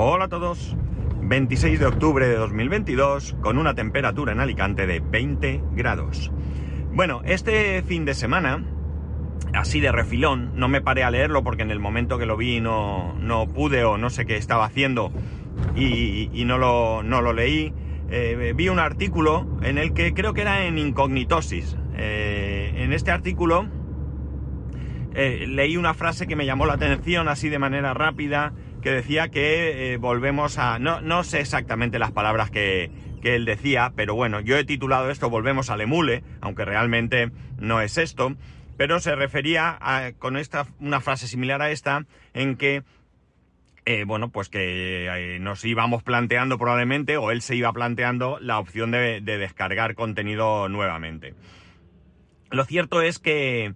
Hola a todos. 26 de octubre de 2022 con una temperatura en Alicante de 20 grados. Bueno, este fin de semana, así de refilón, no me paré a leerlo porque en el momento que lo vi no, no pude o no sé qué estaba haciendo y, no, lo, no, lo, leí. Eh, vi un artículo en el que creo que era en Incognitosis. Eh, en este artículo eh, leí una frase que me llamó la atención así de manera rápida que decía que eh, volvemos a... No, no sé exactamente las palabras que, que, él decía, pero bueno, yo he titulado esto Volvemos al emule, aunque realmente no es esto, pero se refería a, con esta, una frase similar a esta, en que, eh, bueno, pues que eh, nos íbamos planteando probablemente, o él se iba planteando, la opción de, de descargar contenido nuevamente. Lo cierto es que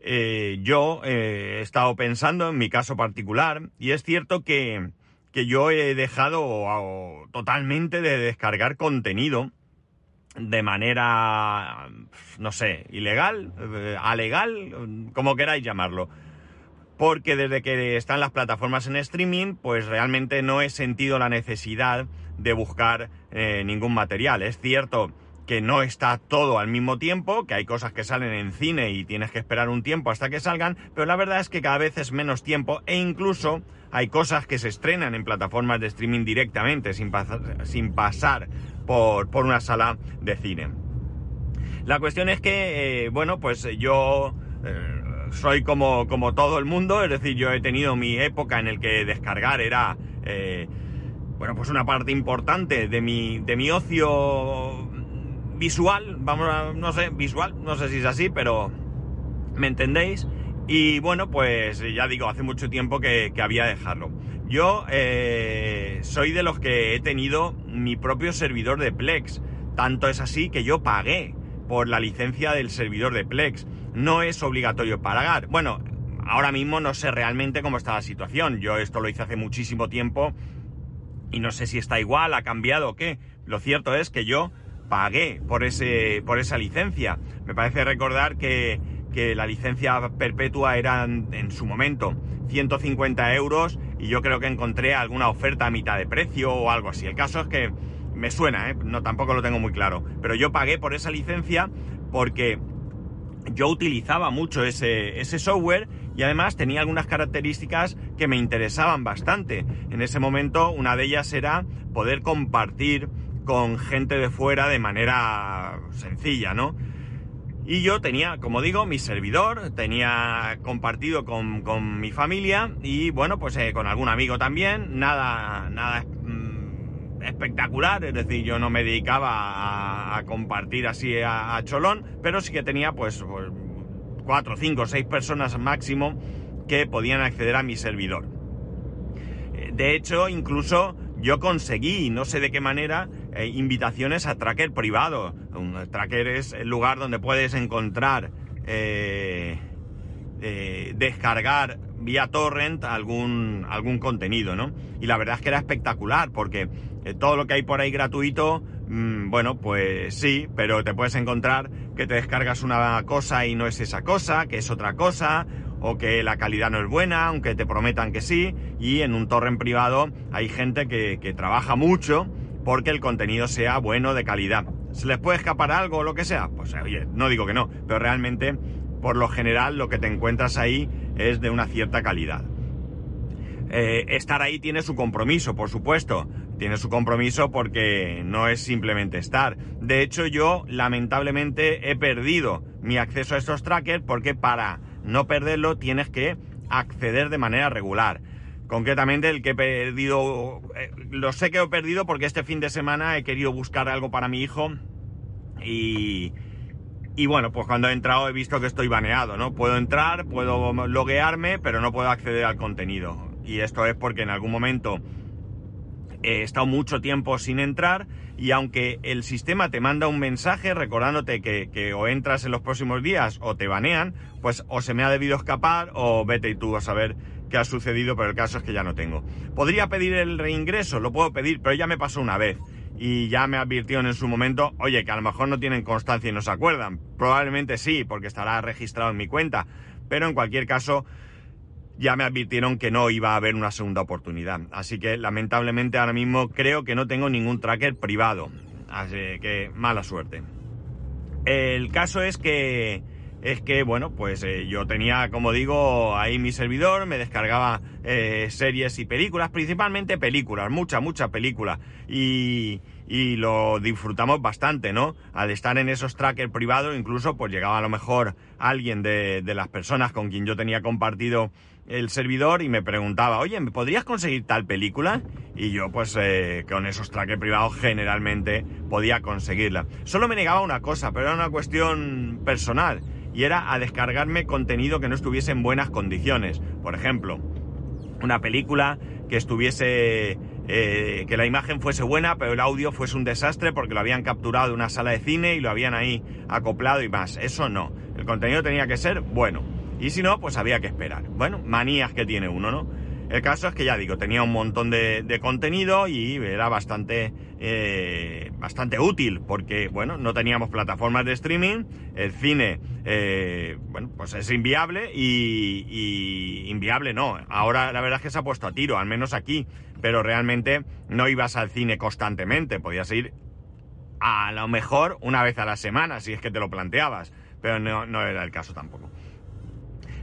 eh, yo eh, he estado pensando en mi caso particular y es cierto que, que yo he dejado totalmente de descargar contenido de manera, no sé, ilegal, eh, alegal, como queráis llamarlo. Porque desde que están las plataformas en streaming, pues realmente no he sentido la necesidad de buscar ningún material. Es cierto que no está todo al mismo tiempo, que hay cosas que salen en cine y tienes que esperar un tiempo hasta que salgan, pero la verdad es que cada vez es menos tiempo e incluso hay cosas que se estrenan en plataformas de streaming directamente, sin, pasar, sin pasar por, por, una sala de cine. La cuestión es que, eh, bueno, pues yo eh, soy como, como todo el mundo, es decir, yo he tenido mi época en el que descargar era... Eh, bueno, pues una parte importante de mi, de mi ocio visual, vamos a, no sé, visual, no sé si es así, pero me entendéis. Y bueno, pues ya digo, hace mucho tiempo que, había dejarlo. Yo eh, soy de los que he tenido mi propio servidor de Plex. Tanto es así que yo pagué por la licencia del servidor de Plex. No es obligatorio pagar. Bueno, ahora mismo no sé realmente cómo está la situación. Yo esto lo hice hace muchísimo tiempo y no sé si está igual, ha cambiado o qué. Lo cierto es que yo pagué por, ese, por esa licencia. Me parece recordar que, que la licencia perpetua era en, su momento 150 euros y yo creo que encontré alguna oferta a mitad de precio o algo así. El caso es que me suena, ¿eh? no tampoco lo tengo muy claro, pero yo pagué por esa licencia porque yo utilizaba mucho ese, ese software y además tenía algunas características que me interesaban bastante. En ese momento una de ellas era poder compartir con gente de fuera de manera sencilla, ¿no? Y yo tenía, como digo, mi servidor, tenía compartido con, con mi familia y bueno, pues eh, con algún amigo también, nada, nada mmm, espectacular, es decir, yo no me dedicaba a, compartir así a, cholón, pero sí que tenía pues, pues cuatro, cinco, seis personas máximo que podían acceder a mi servidor. De hecho, incluso yo conseguí, no sé de qué manera, eh, invitaciones a Tracker privado. Un Tracker es el lugar donde puedes encontrar, eh, eh, descargar vía torrent algún, algún contenido, ¿no? Y la verdad es que era espectacular porque eh, todo lo que hay por ahí gratuito, mmm, bueno, pues sí, pero te puedes encontrar que te descargas una cosa y no es esa cosa, que es otra cosa, o que la calidad no es buena, aunque te prometan que sí, y en un torrent privado hay gente que trabaja mucho porque el contenido sea bueno, de calidad. ¿Se les puede escapar algo o lo que sea? Pues oye, no digo que no, pero realmente, por lo general, lo que te encuentras ahí es de una cierta calidad. Eh, estar ahí tiene su compromiso, por supuesto. Tiene su compromiso porque no es simplemente estar. De hecho, yo lamentablemente he perdido mi acceso a estos trackers porque para no perderlo tienes que acceder de manera regular. Concretamente el que he perdido, eh, lo sé que he perdido porque este fin de semana he querido buscar algo para mi hijo y, y bueno, pues cuando he entrado he visto que estoy baneado, ¿no? Puedo entrar, puedo loguearme, pero no puedo acceder al contenido. Y esto es porque en algún momento he estado mucho tiempo sin entrar y aunque el sistema te manda un mensaje recordándote que, que, o entras en los próximos días o te banean, pues o se me ha debido escapar o vete y tú a saber qué ha sucedido, pero el caso es que ya no tengo. ¿Podría pedir el reingreso? Lo puedo pedir, pero ya me pasó una vez. Y ya me advirtieron en su momento, oye, que a lo mejor no tienen constancia y no se acuerdan. Probablemente sí, porque estará registrado en mi cuenta. Pero en cualquier caso, ya me advirtieron que no iba a haber una segunda oportunidad. Así que lamentablemente ahora mismo creo que no tengo ningún tracker privado. Así que mala suerte. El caso es que es que, bueno, pues eh, yo tenía, como digo, ahí mi servidor, me descargaba eh, series y películas, principalmente películas, mucha, mucha película. Y, y lo disfrutamos bastante, ¿no? Al estar en esos trackers privados, incluso pues llegaba a lo mejor alguien de, de las personas con quien yo tenía compartido el servidor y me preguntaba, oye, ¿me podrías conseguir tal película? Y yo, pues, eh, con esos trackers privados generalmente podía conseguirla. Solo me negaba una cosa, pero era una cuestión personal, y era a descargarme contenido que no estuviese en buenas condiciones. Por ejemplo, una película que estuviese... Eh, que la imagen fuese buena, pero el audio fuese un desastre porque lo habían capturado de una sala de cine y lo habían ahí acoplado y más. Eso no. El contenido tenía que ser bueno. Y si no, pues había que esperar. Bueno, manías que tiene uno, ¿no? El caso es que ya digo, tenía un montón de, contenido y era bastante, eh, bastante útil porque, bueno, no teníamos plataformas de streaming, el cine, eh, bueno, pues es inviable y, inviable no. Ahora la verdad es que se ha puesto a tiro, al menos aquí, pero realmente no ibas al cine constantemente, podías ir a lo mejor una vez a la semana si es que te lo planteabas, pero no, no era el caso tampoco.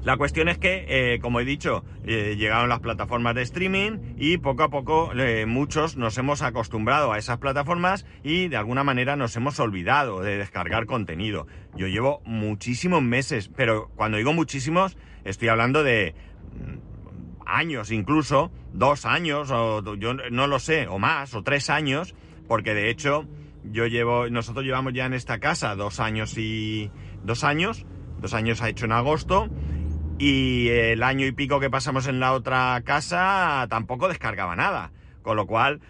La cuestión es que, eh, como he dicho, eh, llegaron las plataformas de streaming y poco a poco eh, muchos nos hemos acostumbrado a esas plataformas y de alguna manera nos hemos olvidado de descargar contenido. Yo llevo muchísimos meses, pero cuando digo muchísimos, estoy hablando de mm, años incluso, dos años, o yo no lo sé, o más, o tres años, porque de hecho yo llevo, nosotros llevamos ya en esta casa dos años y dos años, dos años ha hecho en agosto y el año y pico que pasamos en la otra casa tampoco descargaba nada. Con lo cual,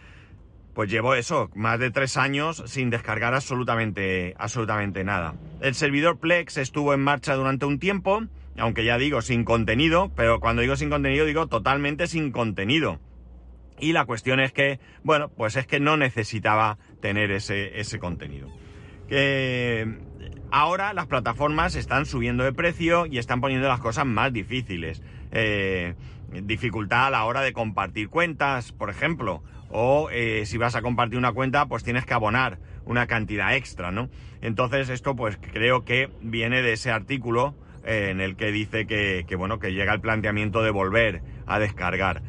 pues llevo eso, más de tres años sin descargar absolutamente, absolutamente nada. El servidor Plex estuvo en marcha durante un tiempo, aunque ya digo sin contenido, pero cuando digo sin contenido digo totalmente sin contenido. Y la cuestión es que, bueno, pues es que no necesitaba tener ese, ese contenido. Que Ahora las plataformas están subiendo de precio y están poniendo las cosas más difíciles. Eh, dificultad a la hora de compartir cuentas, por ejemplo. O eh, si vas a compartir una cuenta, pues tienes que abonar una cantidad extra, ¿no? Entonces esto pues creo que viene de ese artículo eh, en el que dice que, que, bueno, que llega el planteamiento de volver a descargar.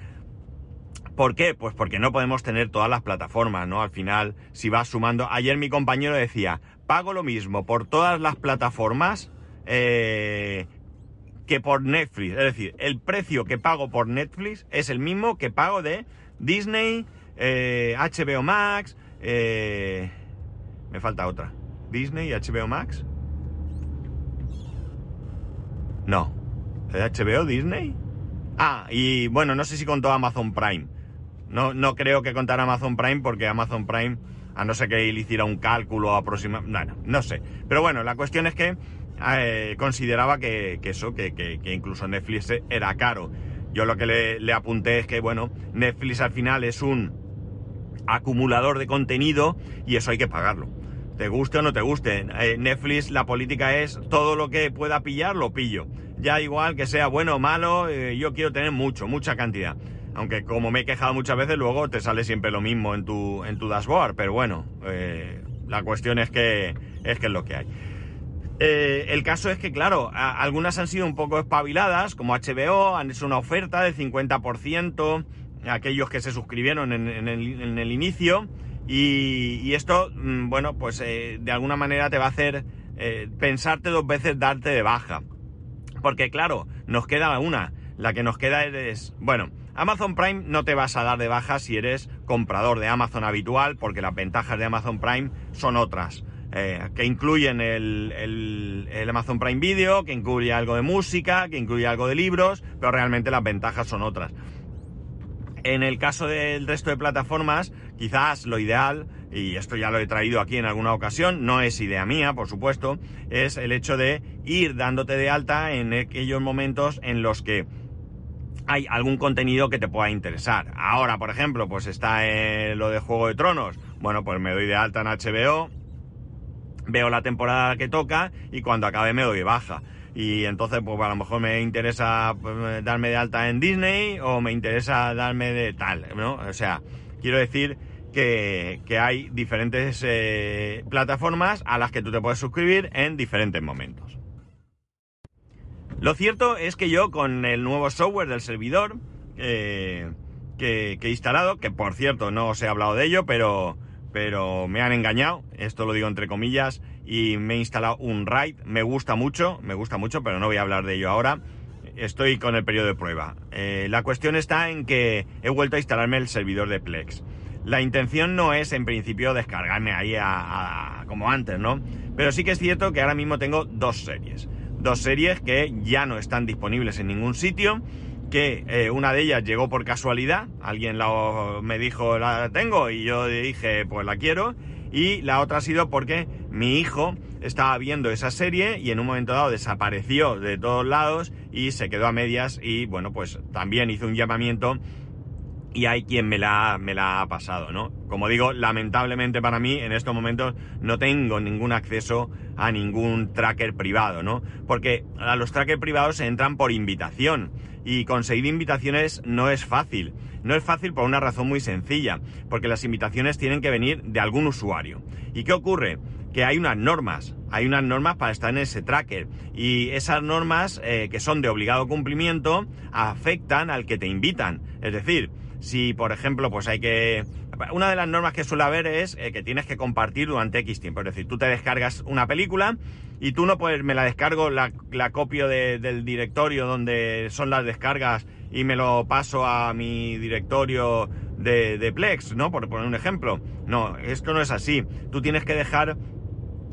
¿Por qué? Pues porque no podemos tener todas las plataformas, ¿no? Al final, si vas sumando... Ayer mi compañero decía, pago lo mismo por todas las plataformas eh, que por Netflix. Es decir, el precio que pago por Netflix es el mismo que pago de Disney, eh, HBO Max, eh, me falta otra. Disney y HBO Max. No. HBO, Disney? Ah, y bueno, no sé si contó Amazon Prime. No, no creo que contara Amazon Prime porque Amazon Prime a no ser que él hiciera un cálculo aproximado, no sé. Pero bueno, la cuestión es que eh, consideraba que, eso, que, que, incluso Netflix era caro. Yo lo que le, le, apunté es que, bueno, Netflix al final es un acumulador de contenido y eso hay que pagarlo. Te guste o no te guste. Eh, Netflix, la política es todo lo que pueda pillar, lo pillo. Ya igual que sea bueno o malo, eh, yo quiero tener mucho, mucha cantidad. Aunque como me he quejado muchas veces, luego te sale siempre lo mismo en tu, en tu dashboard. Pero bueno, eh, la cuestión es que, es que es lo que hay. Eh, el caso es que, claro, algunas han sido un poco espabiladas, como HBO, han hecho una oferta del 50%, aquellos que se suscribieron en, el, inicio. Y, y esto, mm, bueno, pues eh, de alguna manera te va a hacer eh, pensarte dos veces darte de baja. Porque, claro, nos queda una. La que nos queda es, bueno, Amazon Prime no te vas a dar de baja si eres comprador de Amazon habitual, porque las ventajas de Amazon Prime son otras. Eh, que incluyen el, el, Amazon Prime Video, que incluye algo de música, que incluye algo de libros, pero realmente las ventajas son otras. En el caso del resto de plataformas, quizás lo ideal, y esto ya lo he traído aquí en alguna ocasión, no es idea mía, por supuesto, es el hecho de ir dándote de alta en aquellos momentos en los que hay algún contenido que te pueda interesar. Ahora, por ejemplo, pues está en lo de Juego de Tronos. Bueno, pues me doy de alta en HBO, veo la temporada que toca y cuando acabe me doy baja. Y entonces, pues a lo mejor me interesa pues, darme de alta en Disney o me interesa darme de tal, ¿no? O sea, quiero decir que, hay diferentes eh, plataformas a las que tú te puedes suscribir en diferentes momentos. Lo cierto es que yo con el nuevo software del servidor eh, que, he instalado, que por cierto no os he hablado de ello, pero, pero me han engañado, esto lo digo entre comillas, y me he instalado un RAID, me gusta mucho, me gusta mucho, pero no voy a hablar de ello ahora. Estoy con el periodo de prueba. Eh, la cuestión está en que he vuelto a instalarme el servidor de Plex. La intención no es en principio descargarme ahí a, como antes, ¿no? Pero sí que es cierto que ahora mismo tengo dos series. Dos series que ya no están disponibles en ningún sitio que eh, una de ellas llegó por casualidad, alguien me dijo la tengo y yo dije pues la quiero, y la otra ha sido porque mi hijo estaba viendo esa serie y en un momento dado desapareció de todos lados y se quedó a medias y bueno pues también hizo un llamamiento y hay quien me la, me la ha pasado, ¿no? Como digo, lamentablemente para mí en estos momentos no tengo ningún acceso a ningún tracker privado, ¿no? Porque a los trackers privados se entran por invitación y conseguir invitaciones no es fácil. No es fácil por una razón muy sencilla, porque las invitaciones tienen que venir de algún usuario. ¿Y qué ocurre? Que hay unas normas, hay unas normas para estar en ese tracker y esas normas eh, que son de obligado cumplimiento afectan al que te invitan. Es decir, si, por ejemplo, pues hay que... Una de las normas que suele haber es eh, que tienes que compartir durante X tiempo. Es decir, tú te descargas una película y tú no puedes, me la descargo, la, copio del directorio donde son las descargas y me lo paso a mi directorio de, de Plex, ¿no? Por poner un ejemplo. No, esto no es así. Tú tienes que dejar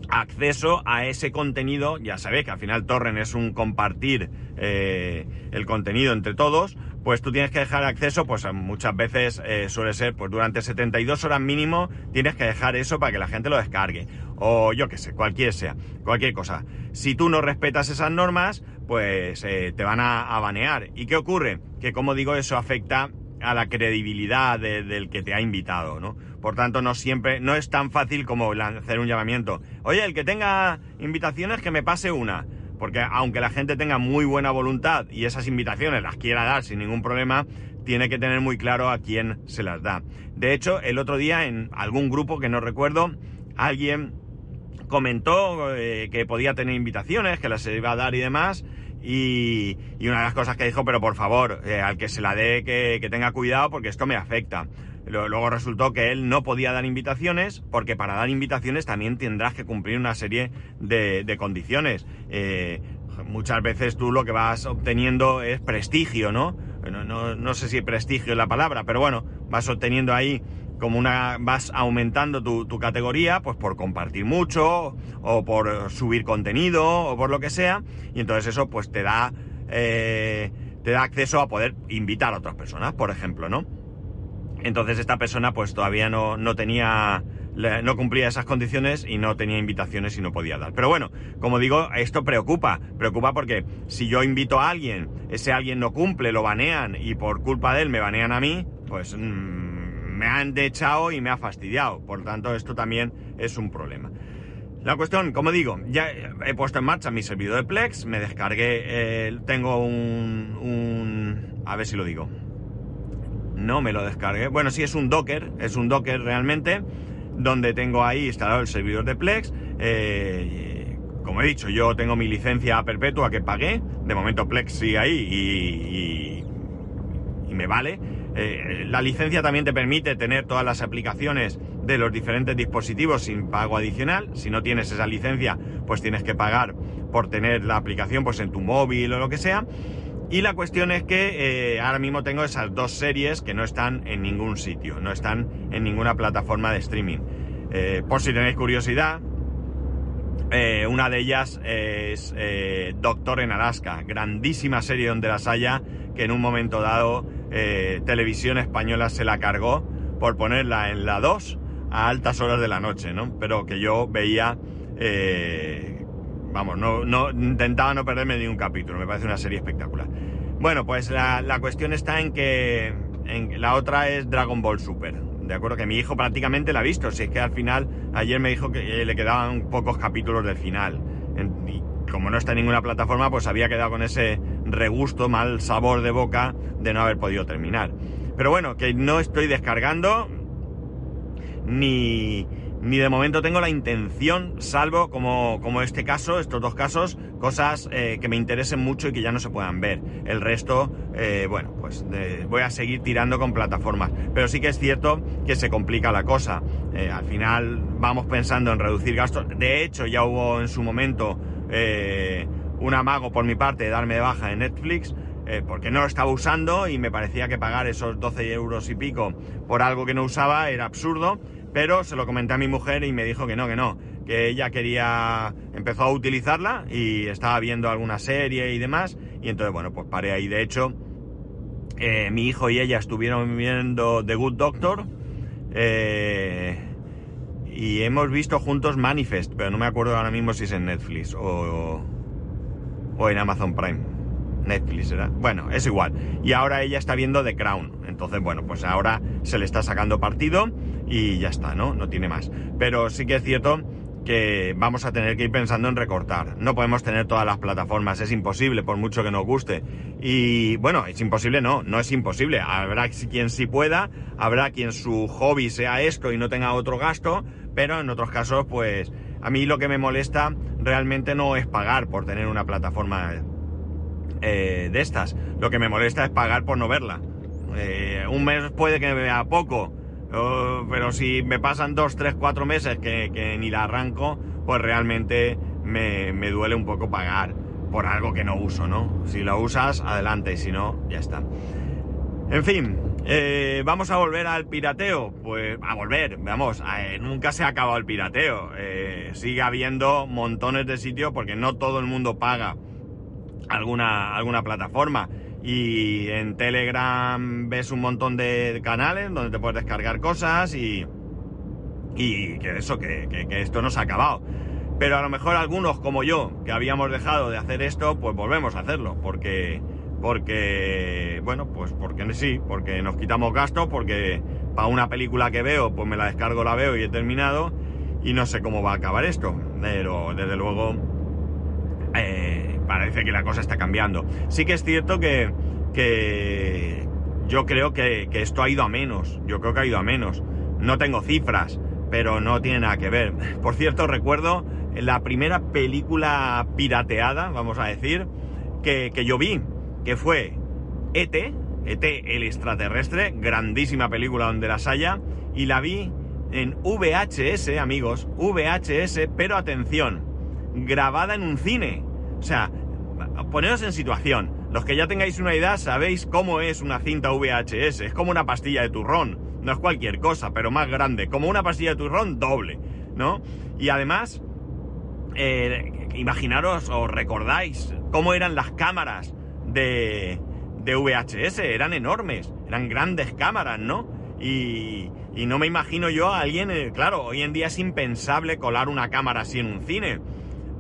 acceso a ese contenido, ya sabéis que al final Torrent es un compartir eh, el contenido entre todos, pues tú tienes que dejar acceso, pues muchas veces eh, suele ser, pues durante 72 horas mínimo tienes que dejar eso para que la gente lo descargue. O yo qué sé, cualquier sea, cualquier cosa. Si tú no respetas esas normas, pues eh, te van a, banear. ¿Y qué ocurre? Que como digo, eso afecta a la credibilidad del que te ha invitado, ¿no? Por tanto, no siempre, no es tan fácil como hacer un llamamiento. Oye, el que tenga invitaciones, que me pase una. Porque aunque la gente tenga muy buena voluntad y esas invitaciones las quiera dar sin ningún problema, tiene que tener muy claro a quién se las da. De hecho, el otro día en algún grupo que no recuerdo, alguien comentó eh, que podía tener invitaciones, que las iba a dar y demás. Y, una de las cosas que dijo, pero por favor, eh, al que se la dé, que, que tenga cuidado porque esto me afecta. Luego resultó que él no podía dar invitaciones porque para dar invitaciones también tendrás que cumplir una serie de, condiciones. Eh, muchas veces tú lo que vas obteniendo es prestigio, ¿no? ¿no? No, sé si prestigio es la palabra, pero bueno, vas obteniendo ahí como una, vas aumentando tu, categoría, pues por compartir mucho, o por subir contenido, o por lo que sea, y entonces eso pues te da, eh, te da acceso a poder invitar a otras personas, por ejemplo, ¿no? Entonces esta persona pues todavía no, no tenía, no cumplía esas condiciones y no tenía invitaciones y no podía dar. Pero bueno, como digo, esto preocupa, preocupa porque si yo invito a alguien, ese alguien no cumple, lo banean y por culpa de él me banean a mí, pues mm, me han echado y me ha fastidiado. Por tanto, esto también es un problema. La cuestión, como digo, ya he puesto en marcha mi servidor de Plex, me descargué, tengo un, un... a ver si lo digo no me lo descargué. Bueno, sí es un Docker, es un Docker realmente, donde tengo ahí instalado el servidor de Plex. Eh, como he dicho, yo tengo mi licencia perpetua que pagué. De momento Plex sigue ahí y, me vale. Eh, la licencia también te permite tener todas las aplicaciones de los diferentes dispositivos sin pago adicional. Si no tienes esa licencia, pues tienes que pagar por tener la aplicación pues en tu móvil o lo que sea. Y la cuestión es que eh, ahora mismo tengo esas dos series que no están en ningún sitio, no están en ninguna plataforma de streaming. Eh, por si tenéis curiosidad, eh, una de ellas es Doctor en Alaska, grandísima serie donde las haya, que en un momento dado Televisión Española se la cargó por ponerla en la 2 a altas horas de la noche, ¿no? Pero que yo veía vamos, no, intentaba no perderme ni un capítulo, me parece una serie espectacular. Bueno, pues la, cuestión está en que la otra es Dragon Ball Super. De acuerdo, que mi hijo prácticamente la ha visto. Si es que al final, ayer me dijo que le quedaban pocos capítulos del final. y como no está en ninguna plataforma, pues había quedado con ese regusto, mal sabor de boca de no haber podido terminar. Pero bueno, que no estoy descargando ni, ni de momento tengo la intención, salvo como, como este caso, estos dos casos, cosas eh, que me interesen mucho y que ya no se puedan ver. El resto, eh, bueno, pues voy a seguir tirando con plataformas. Pero sí que es cierto que se complica la cosa. Eh, al final vamos pensando en reducir gastos. De hecho, ya hubo en su momento un amago por mi parte de darme de baja en Netflix. porque no lo estaba usando y me parecía que pagar esos 12 euros y pico por algo que no usaba era absurdo pero se lo comenté a mi mujer y me dijo que no, que no, que ella quería, empezó a utilizarla y estaba viendo alguna serie y demás, y entonces, bueno, pues paré ahí. De hecho, eh, mi hijo y ella estuvieron viendo The Good Doctor, eh, y hemos visto juntos Manifest, pero no me acuerdo ahora mismo si es en Netflix o, o en Amazon Prime. Netflix era. Bueno, es igual. Y ahora ella está viendo The Crown. Entonces, bueno, pues ahora se le está sacando partido y ya está, ¿no? No tiene más. Pero sí que es cierto que vamos a tener que ir pensando en recortar. No podemos tener todas las plataformas, es imposible, por mucho que nos guste. Y bueno, es imposible, no, no es imposible. Habrá quien sí pueda, habrá quien su hobby sea esto y no tenga otro gasto, pero en otros casos, pues a mí lo que me molesta realmente no es pagar por tener una plataforma eh, de estas. Lo que me molesta es pagar por no verla. Eh, un mes puede que me vea poco, pero si me pasan dos, tres, cuatro meses que, ni la arranco, pues realmente me, duele un poco pagar por algo que no uso, ¿no? Si lo usas, adelante, y si no, ya está. En fin, eh, vamos a volver al pirateo. Pues a volver, vamos, eh, nunca se ha acabado el pirateo. Eh, sigue habiendo montones de sitios porque no todo el mundo paga alguna, alguna plataforma y en Telegram ves un montón de canales donde te puedes descargar cosas y, y que eso, que, esto no se ha acabado. Pero a lo mejor algunos como yo, que habíamos dejado de hacer esto, pues volvemos a hacerlo, porque, porque, bueno, pues porque sí, porque nos quitamos gastos, porque para una película que veo, pues me la descargo, la veo y he terminado, y no sé cómo va a acabar esto, pero desde luego... Parece que la cosa está cambiando. Sí que es cierto que, yo creo que, esto ha ido a menos. Yo creo que ha ido a menos. No tengo cifras, pero no tiene nada que ver. Por cierto, recuerdo la primera película pirateada, vamos a decir, que, que yo vi, que fue ET, ET el extraterrestre, grandísima película donde las haya, y la vi en VHS, amigos, VHS, pero atención, grabada en un cine. O sea, poneros en situación. Los que ya tengáis una idea sabéis cómo es una cinta VHS. Es como una pastilla de turrón. No es cualquier cosa, pero más grande. Como una pastilla de turrón doble, ¿no? Y además, eh, imaginaros o recordáis cómo eran las cámaras de, de VHS. Eran enormes, eran grandes cámaras, ¿no? Y, y no me imagino yo a alguien, eh, claro, hoy en día es impensable colar una cámara así en un cine.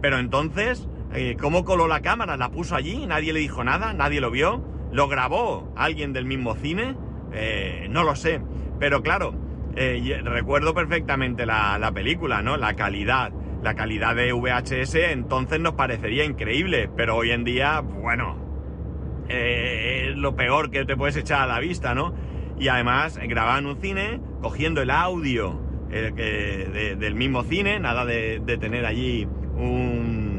Pero entonces eh, ¿Cómo coló la cámara? ¿La puso allí? ¿Nadie le dijo nada? ¿Nadie lo vio? ¿Lo grabó alguien del mismo cine? Eh, no lo sé. Pero claro, eh, recuerdo perfectamente la, película, ¿no? La calidad. La calidad de VHS entonces nos parecería increíble, pero hoy en día, bueno, es lo peor que te puedes echar a la vista, ¿no? Y además grababan un cine cogiendo el audio del mismo cine, nada de tener allí un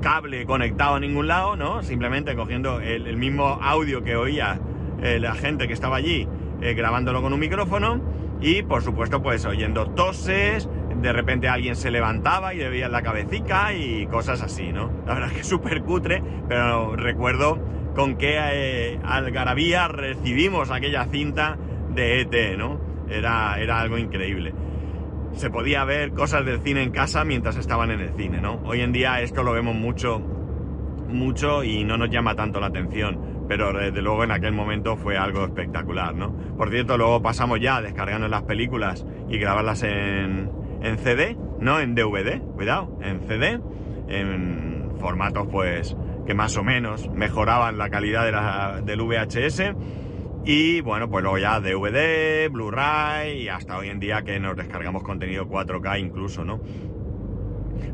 cable conectado a ningún lado, ¿no? Simplemente cogiendo el, mismo audio que oía eh, la gente que estaba allí eh, grabándolo con un micrófono y por supuesto pues oyendo toses, de repente alguien se levantaba y le veía la cabecita y cosas así, ¿no? La verdad es que es súper cutre, pero recuerdo con qué eh, algarabía recibimos aquella cinta de ET, ¿no? Era, era algo increíble. Se podía ver cosas del cine en casa mientras estaban en el cine, ¿no? Hoy en día esto lo vemos mucho, mucho y no nos llama tanto la atención pero desde luego en aquel momento fue algo espectacular, ¿no? Por cierto, luego pasamos ya descargando las películas y grabarlas en, en CD, no en DVD, cuidado, en CD, en formatos pues que más o menos mejoraban la calidad de la, del VHS y bueno, pues luego ya DVD, Blu-ray y hasta hoy en día que nos descargamos contenido 4K incluso, ¿no?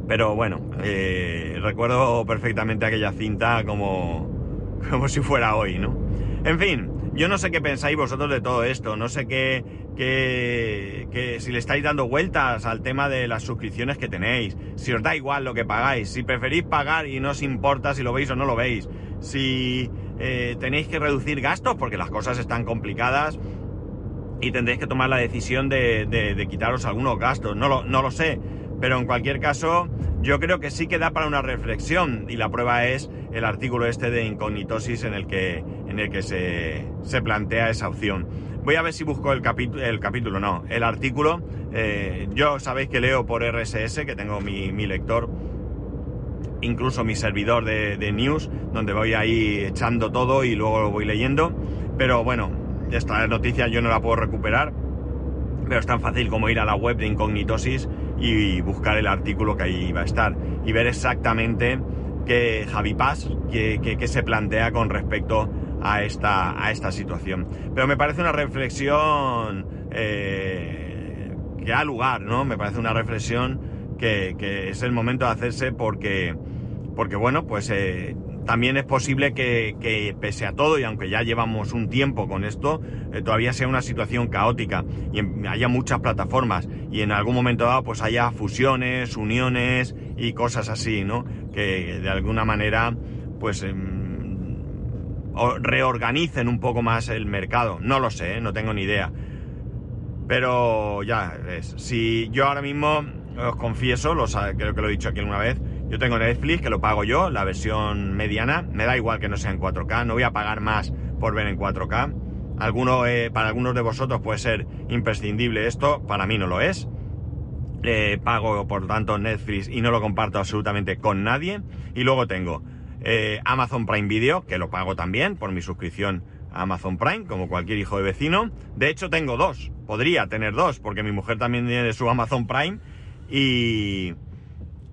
Pero bueno, eh, recuerdo perfectamente aquella cinta como, como si fuera hoy, ¿no? En fin, yo no sé qué pensáis vosotros de todo esto, no sé qué, qué, si le estáis dando vueltas al tema de las suscripciones que tenéis, si os da igual lo que pagáis, si preferís pagar y no os importa si lo veis o no lo veis, si eh, tenéis que reducir gastos porque las cosas están complicadas y tendréis que tomar la decisión de, quitaros algunos gastos, no lo, sé, pero en cualquier caso yo creo que sí que da para una reflexión y la prueba es el artículo este de incognitosis en el que, en el que se, se plantea esa opción. Voy a ver si busco el, capítulo, el capítulo, no, el artículo. Eh, yo sabéis que leo por RSS, que tengo mi, mi lector, incluso mi servidor de, de, news, donde voy ahí echando todo y luego lo voy leyendo. Pero bueno, esta noticia yo no la puedo recuperar, pero es tan fácil como ir a la web de Incognitosis y buscar el artículo que ahí va a estar y ver exactamente que Javi Paz, que, se plantea con respecto a esta, a esta situación. Pero me parece una reflexión eh, que da lugar, ¿no? Me parece una reflexión que, es el momento de hacerse porque, porque bueno, pues eh, también es posible que, pese a todo, y aunque ya llevamos un tiempo con esto, eh, todavía sea una situación caótica y haya muchas plataformas y en algún momento dado pues haya fusiones, uniones y cosas así, ¿no? Que de alguna manera pues em, reorganicen un poco más el mercado. No lo sé, ¿eh? no tengo ni idea. Pero ya ves, si yo ahora mismo os confieso, creo que lo he dicho aquí una vez, yo tengo Netflix, que lo pago yo, la versión mediana. Me da igual que no sea en 4K, no voy a pagar más por ver en 4K. Alguno, eh, para algunos de vosotros puede ser imprescindible esto, para mí no lo es. Eh, pago por tanto Netflix y no lo comparto absolutamente con nadie. Y luego tengo eh, Amazon Prime Video, que lo pago también por mi suscripción a Amazon Prime, como cualquier hijo de vecino. De hecho, tengo dos. Podría tener dos, porque mi mujer también tiene su Amazon Prime. Y,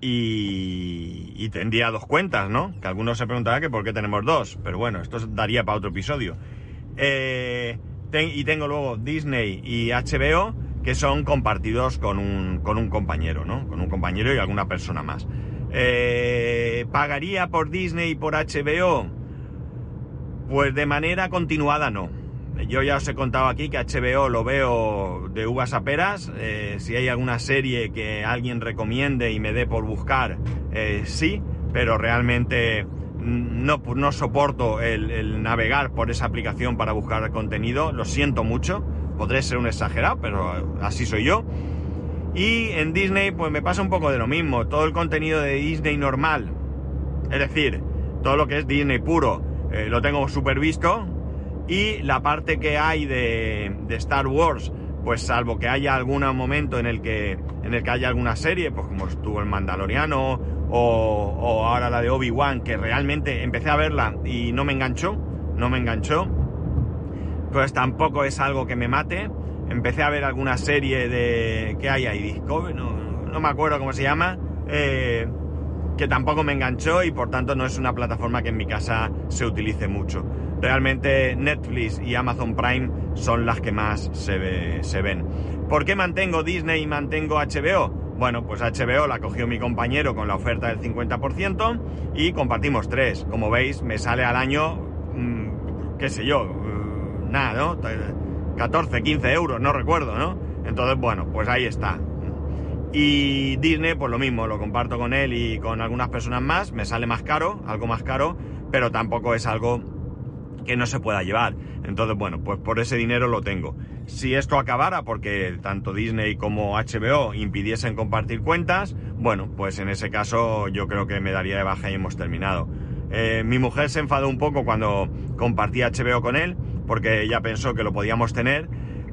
y, tendría dos cuentas, ¿no? Que algunos se preguntarán que por qué tenemos dos, pero bueno, esto daría para otro episodio. Eh, y tengo luego Disney y HBO, que son compartidos con un, con un compañero, ¿no? Con un compañero y alguna persona más. Eh, ¿Pagaría por Disney y por HBO? Pues de manera continuada no. Yo ya os he contado aquí que HBO lo veo de uvas a peras. Eh, si hay alguna serie que alguien recomiende y me dé por buscar, eh, sí, pero realmente no, no soporto el, navegar por esa aplicación para buscar contenido. Lo siento mucho. Podré ser un exagerado, pero así soy yo. Y en Disney, pues me pasa un poco de lo mismo. Todo el contenido de Disney normal, es decir, todo lo que es Disney puro, eh, lo tengo súper visto y la parte que hay de, Star Wars, pues salvo que haya algún momento en el que, en el que haya alguna serie, pues como estuvo el Mandaloriano o, ahora la de Obi-Wan, que realmente empecé a verla y no me enganchó, no me enganchó, pues tampoco es algo que me mate. Empecé a ver alguna serie de... ¿Qué hay ahí? Discovery, no, no me acuerdo cómo se llama. Eh, que tampoco me enganchó y por tanto no es una plataforma que en mi casa se utilice mucho. Realmente Netflix y Amazon Prime son las que más se, se ven. ¿Por qué mantengo Disney y mantengo HBO? Bueno, pues HBO la cogió mi compañero con la oferta del 50% y compartimos tres. Como veis, me sale al año, mm, qué sé yo, mm, nada, ¿no? 14, 15 euros, no recuerdo, ¿no? Entonces, bueno, pues ahí está. Y Disney, pues lo mismo, lo comparto con él y con algunas personas más, me sale más caro, algo más caro, pero tampoco es algo que no se pueda llevar. Entonces, bueno, pues por ese dinero lo tengo. Si esto acabara porque tanto Disney como HBO impidiesen compartir cuentas, bueno, pues en ese caso yo creo que me daría de baja y hemos terminado. Eh, mi mujer se enfadó un poco cuando compartí HBO con él, porque ella pensó que lo podíamos tener.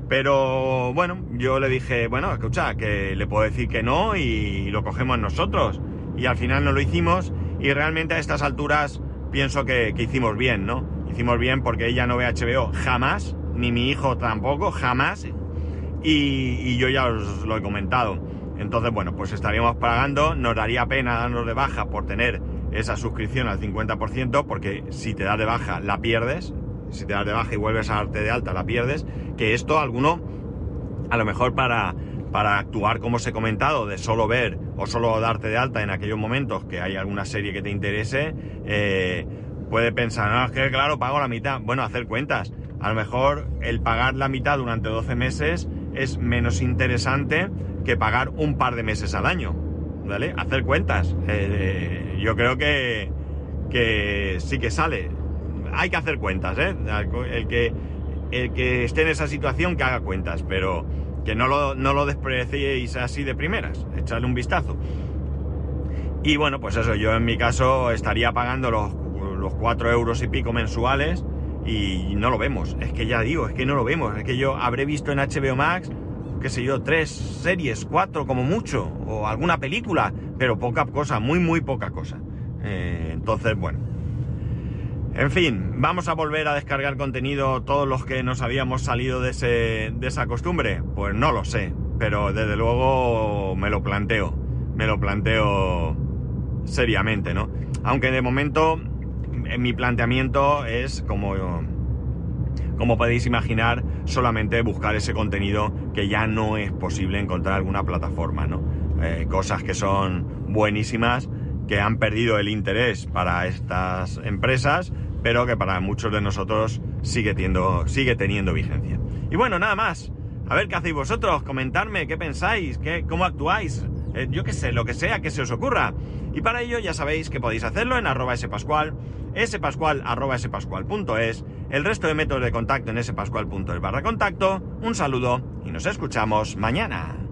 Pero bueno, yo le dije, bueno, escucha, que le puedo decir que no y lo cogemos nosotros. Y al final no lo hicimos y realmente a estas alturas pienso que, hicimos bien, ¿no? Hicimos bien porque ella no ve HBO jamás, ni mi hijo tampoco, jamás. Y, yo ya os lo he comentado. Entonces, bueno, pues estaríamos pagando, nos daría pena darnos de baja por tener esa suscripción al 50%, porque si te das de baja la pierdes, si te das de baja y vuelves a darte de alta la pierdes, que esto alguno, a lo mejor para, para actuar como os he comentado, de solo ver o solo darte de alta en aquellos momentos que hay alguna serie que te interese, eh, puede pensar, es que claro, pago la mitad. Bueno, hacer cuentas. A lo mejor el pagar la mitad durante 12 meses es menos interesante que pagar un par de meses al año. ¿Vale? Hacer cuentas. Eh, yo creo que, que sí que sale. Hay que hacer cuentas, ¿eh? El que, esté en esa situación que haga cuentas, pero que no lo, no lo despreciéis así de primeras. Echarle un vistazo. Y bueno, pues eso, yo en mi caso estaría pagando los, los 4 euros y pico mensuales y no lo vemos. Es que ya digo, es que no lo vemos. Es que yo habré visto en HBO Max, qué sé yo, tres series, cuatro como mucho, o alguna película, pero poca cosa, muy, muy poca cosa. Eh, entonces, bueno. En fin, vamos a volver a descargar contenido todos los que nos habíamos salido de, ese, de esa costumbre. Pues no lo sé, pero desde luego me lo planteo. Me lo planteo seriamente, ¿no? Aunque de momento mi planteamiento es, como, como podéis imaginar, solamente buscar ese contenido que ya no es posible encontrar en alguna plataforma, ¿no? Eh, cosas que son buenísimas, que han perdido el interés para estas empresas, pero que para muchos de nosotros sigue, sigue teniendo vigencia. Y bueno, nada más. A ver qué hacéis vosotros, comentarme qué pensáis, qué, cómo actuáis, eh, yo qué sé, lo que sea que se os ocurra. Y para ello ya sabéis que podéis hacerlo en arroba spascual, spascual arroba spascual.es, el resto de métodos de contacto en spascual.es barra contacto. Un saludo y nos escuchamos mañana.